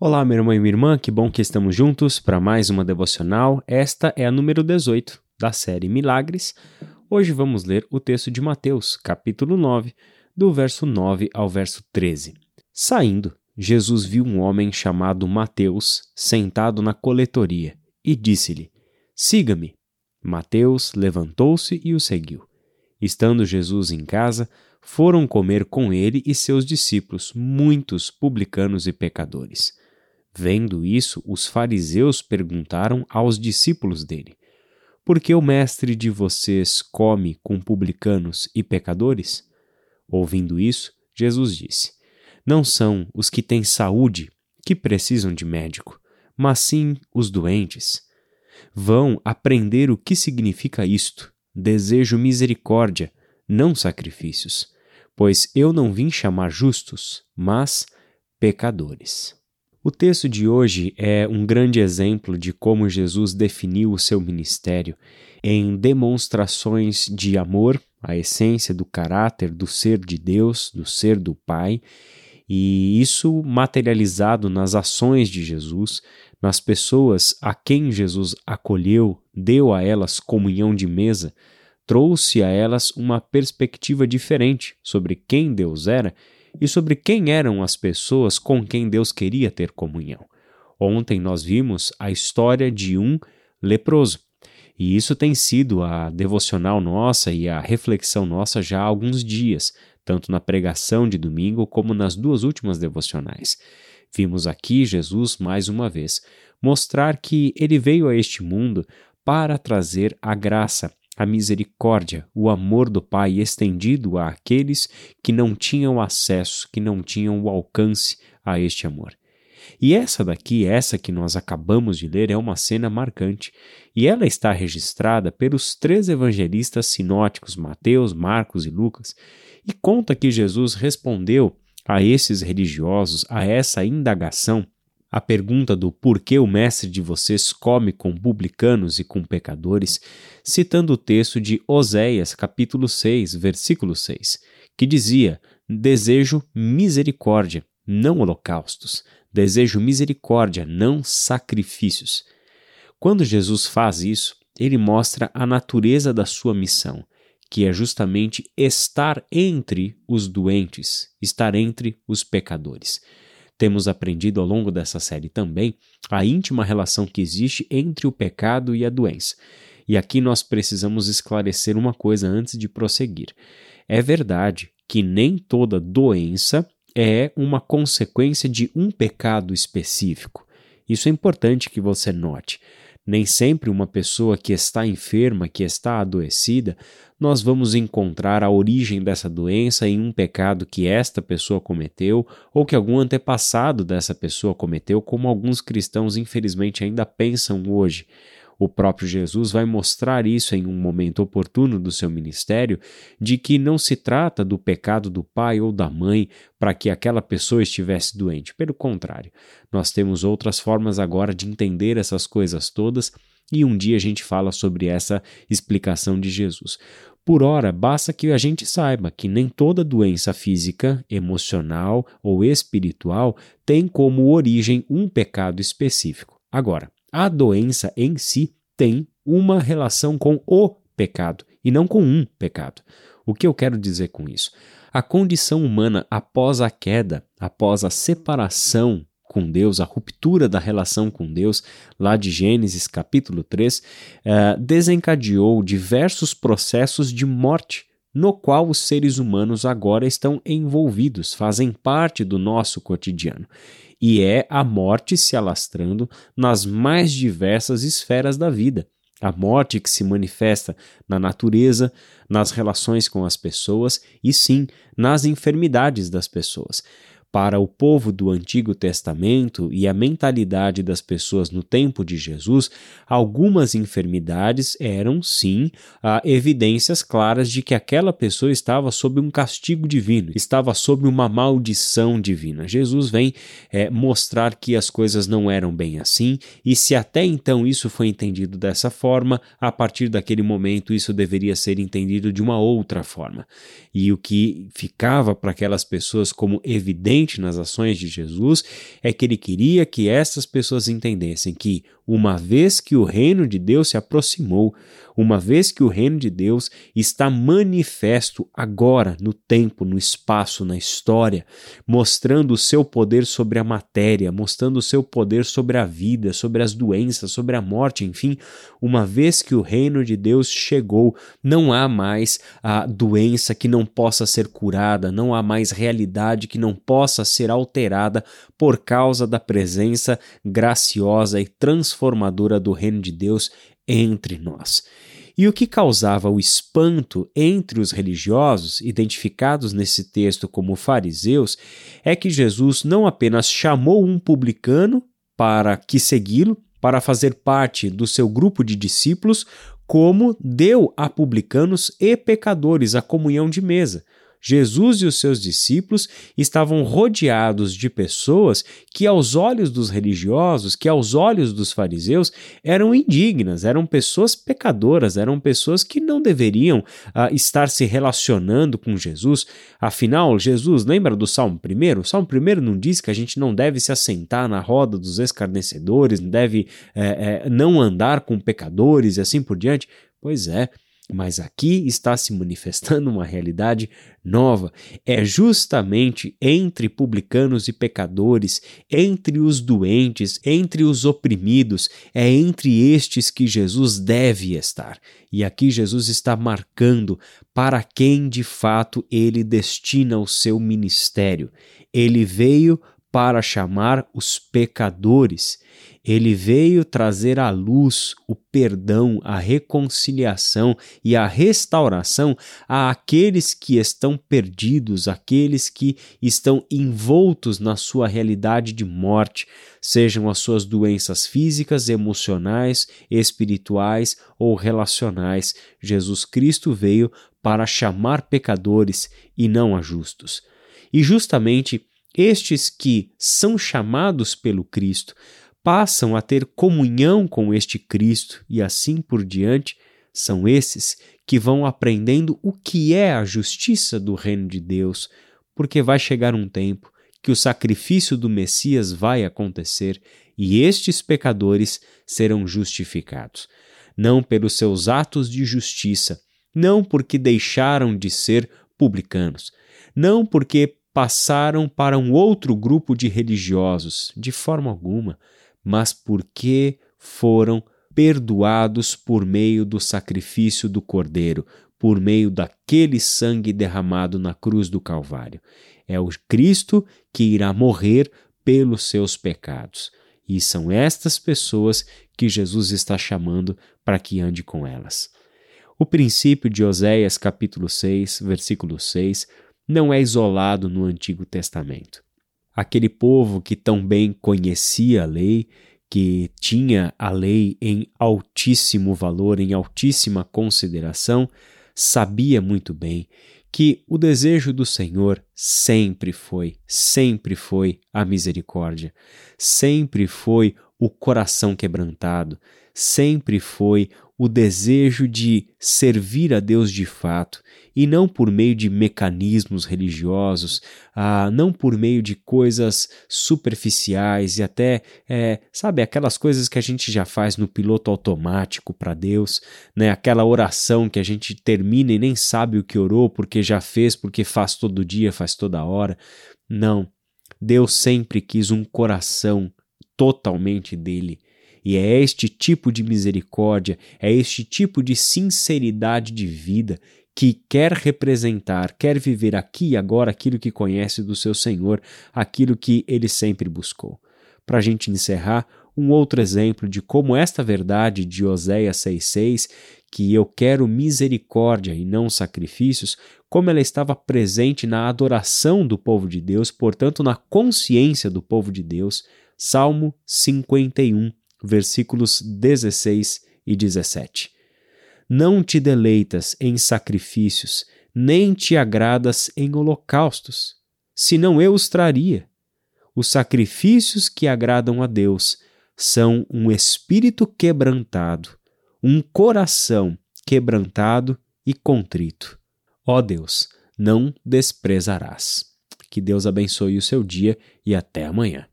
Olá, meu irmão e minha irmã, que bom que estamos juntos para mais uma devocional. Esta é a número 18 da série Milagres. Hoje vamos ler o texto de Mateus, capítulo 9, do verso 9 ao verso 13. Saindo, Jesus viu um homem chamado Mateus sentado na coletoria e disse-lhe: Siga-me. Mateus levantou-se e o seguiu. Estando Jesus em casa, foram comer com ele e seus discípulos muitos publicanos e pecadores. Vendo isso, os fariseus perguntaram aos discípulos dele: Por que o mestre de vocês come com publicanos e pecadores? Ouvindo isso, Jesus disse: Não são os que têm saúde que precisam de médico, mas sim os doentes. Vão aprender o que significa isto. Desejo misericórdia, não sacrifícios, pois eu não vim chamar justos, mas pecadores. O texto de hoje é um grande exemplo de como Jesus definiu o seu ministério em demonstrações de amor, a essência do caráter do ser de Deus, do ser do Pai, e isso materializado nas ações de Jesus, nas pessoas a quem Jesus acolheu, deu a elas comunhão de mesa, trouxe a elas uma perspectiva diferente sobre quem Deus era e sobre quem eram as pessoas com quem Deus queria ter comunhão. Ontem nós vimos a história de um leproso. E isso tem sido a devocional nossa e a reflexão nossa já há alguns dias, tanto na pregação de domingo como nas duas últimas devocionais. Vimos aqui Jesus, mais uma vez, mostrar que ele veio a este mundo para trazer a graça, a misericórdia, o amor do Pai estendido àqueles que não tinham acesso, que não tinham o alcance a este amor. E essa daqui, essa que nós acabamos de ler, é uma cena marcante, e ela está registrada pelos três evangelistas sinóticos, Mateus, Marcos e Lucas, e conta que Jesus respondeu a esses religiosos, a essa indagação, a pergunta do porquê o mestre de vocês come com publicanos e com pecadores, citando o texto de Oséias, capítulo 6, versículo 6, que dizia: Desejo misericórdia, não holocaustos. Desejo misericórdia, não sacrifícios. Quando Jesus faz isso, ele mostra a natureza da sua missão, que é justamente estar entre os doentes, estar entre os pecadores. Temos aprendido ao longo dessa série também a íntima relação que existe entre o pecado e a doença. E aqui nós precisamos esclarecer uma coisa antes de prosseguir. É verdade que nem toda doença é uma consequência de um pecado específico. Isso é importante que você note. Nem sempre uma pessoa que está enferma, que está adoecida, nós vamos encontrar a origem dessa doença em um pecado que esta pessoa cometeu ou que algum antepassado dessa pessoa cometeu, como alguns cristãos infelizmente ainda pensam hoje. O próprio Jesus vai mostrar isso em um momento oportuno do seu ministério, de que não se trata do pecado do pai ou da mãe para que aquela pessoa estivesse doente. Pelo contrário, nós temos outras formas agora de entender essas coisas todas e um dia a gente fala sobre essa explicação de Jesus. Por ora, basta que a gente saiba que nem toda doença física, emocional ou espiritual tem como origem um pecado específico. Agora, a doença em si tem uma relação com o pecado e não com um pecado. O que eu quero dizer com isso? A condição humana após a queda, após a separação com Deus, a ruptura da relação com Deus, lá de Gênesis capítulo 3, eh, desencadeou diversos processos de morte, no qual os seres humanos agora estão envolvidos, fazem parte do nosso cotidiano e é a morte se alastrando nas mais diversas esferas da vida. A morte que se manifesta na natureza, nas relações com as pessoas e sim nas enfermidades das pessoas para o povo do Antigo Testamento e a mentalidade das pessoas no tempo de Jesus, algumas enfermidades eram, sim, evidências claras de que aquela pessoa estava sob um castigo divino, estava sob uma maldição divina. Jesus vem é, mostrar que as coisas não eram bem assim, e se até então isso foi entendido dessa forma, a partir daquele momento isso deveria ser entendido de uma outra forma. E o que ficava para aquelas pessoas como evidência nas ações de Jesus é que ele queria que essas pessoas entendessem que, uma vez que o reino de Deus se aproximou, uma vez que o reino de Deus está manifesto agora, no tempo, no espaço, na história, mostrando o seu poder sobre a matéria, mostrando o seu poder sobre a vida, sobre as doenças, sobre a morte, enfim, uma vez que o reino de Deus chegou, não há mais a doença que não possa ser curada, não há mais realidade que não possa ser alterada por causa da presença graciosa e transformadora do reino de Deus entre nós. E o que causava o espanto entre os religiosos, identificados nesse texto como fariseus, é que Jesus não apenas chamou um publicano para que segui-lo, para fazer parte do seu grupo de discípulos, como deu a publicanos e pecadores a comunhão de mesa. Jesus e os seus discípulos estavam rodeados de pessoas que, aos olhos dos religiosos, que aos olhos dos fariseus, eram indignas, eram pessoas pecadoras, eram pessoas que não deveriam uh, estar se relacionando com Jesus. Afinal, Jesus, lembra do Salmo 1? O Salmo 1 não diz que a gente não deve se assentar na roda dos escarnecedores, deve é, é, não andar com pecadores e assim por diante. Pois é. Mas aqui está se manifestando uma realidade nova. É justamente entre publicanos e pecadores, entre os doentes, entre os oprimidos, é entre estes que Jesus deve estar. E aqui Jesus está marcando para quem de fato ele destina o seu ministério. Ele veio para chamar os pecadores. Ele veio trazer à luz o perdão, a reconciliação e a restauração a aqueles que estão perdidos, aqueles que estão envoltos na sua realidade de morte, sejam as suas doenças físicas, emocionais, espirituais ou relacionais. Jesus Cristo veio para chamar pecadores e não a justos. E justamente estes que são chamados pelo Cristo passam a ter comunhão com este Cristo e assim por diante, são esses que vão aprendendo o que é a justiça do reino de Deus, porque vai chegar um tempo que o sacrifício do Messias vai acontecer e estes pecadores serão justificados, não pelos seus atos de justiça, não porque deixaram de ser publicanos, não porque passaram para um outro grupo de religiosos, de forma alguma, mas porque foram perdoados por meio do sacrifício do Cordeiro, por meio daquele sangue derramado na cruz do Calvário. É o Cristo que irá morrer pelos seus pecados. E são estas pessoas que Jesus está chamando para que ande com elas. O princípio de Oséias capítulo 6, versículo 6, não é isolado no Antigo Testamento. Aquele povo que tão bem conhecia a lei, que tinha a lei em altíssimo valor, em altíssima consideração, sabia muito bem que o desejo do Senhor sempre foi, sempre foi a misericórdia, sempre foi o coração quebrantado, sempre foi o desejo de servir a Deus de fato, e não por meio de mecanismos religiosos, ah, não por meio de coisas superficiais e até, é, sabe, aquelas coisas que a gente já faz no piloto automático para Deus, né? aquela oração que a gente termina e nem sabe o que orou porque já fez, porque faz todo dia, faz toda hora. Não. Deus sempre quis um coração totalmente dele e é este tipo de misericórdia, é este tipo de sinceridade de vida que quer representar, quer viver aqui e agora aquilo que conhece do seu Senhor, aquilo que ele sempre buscou. Para a gente encerrar, um outro exemplo de como esta verdade de Oséias 6,6, que eu quero misericórdia e não sacrifícios, como ela estava presente na adoração do povo de Deus, portanto, na consciência do povo de Deus. Salmo 51, versículos 16 e 17. Não te deleitas em sacrifícios, nem te agradas em holocaustos, senão eu os traria. Os sacrifícios que agradam a Deus são um espírito quebrantado, um coração quebrantado e contrito. Ó Deus, não desprezarás. Que Deus abençoe o seu dia e até amanhã.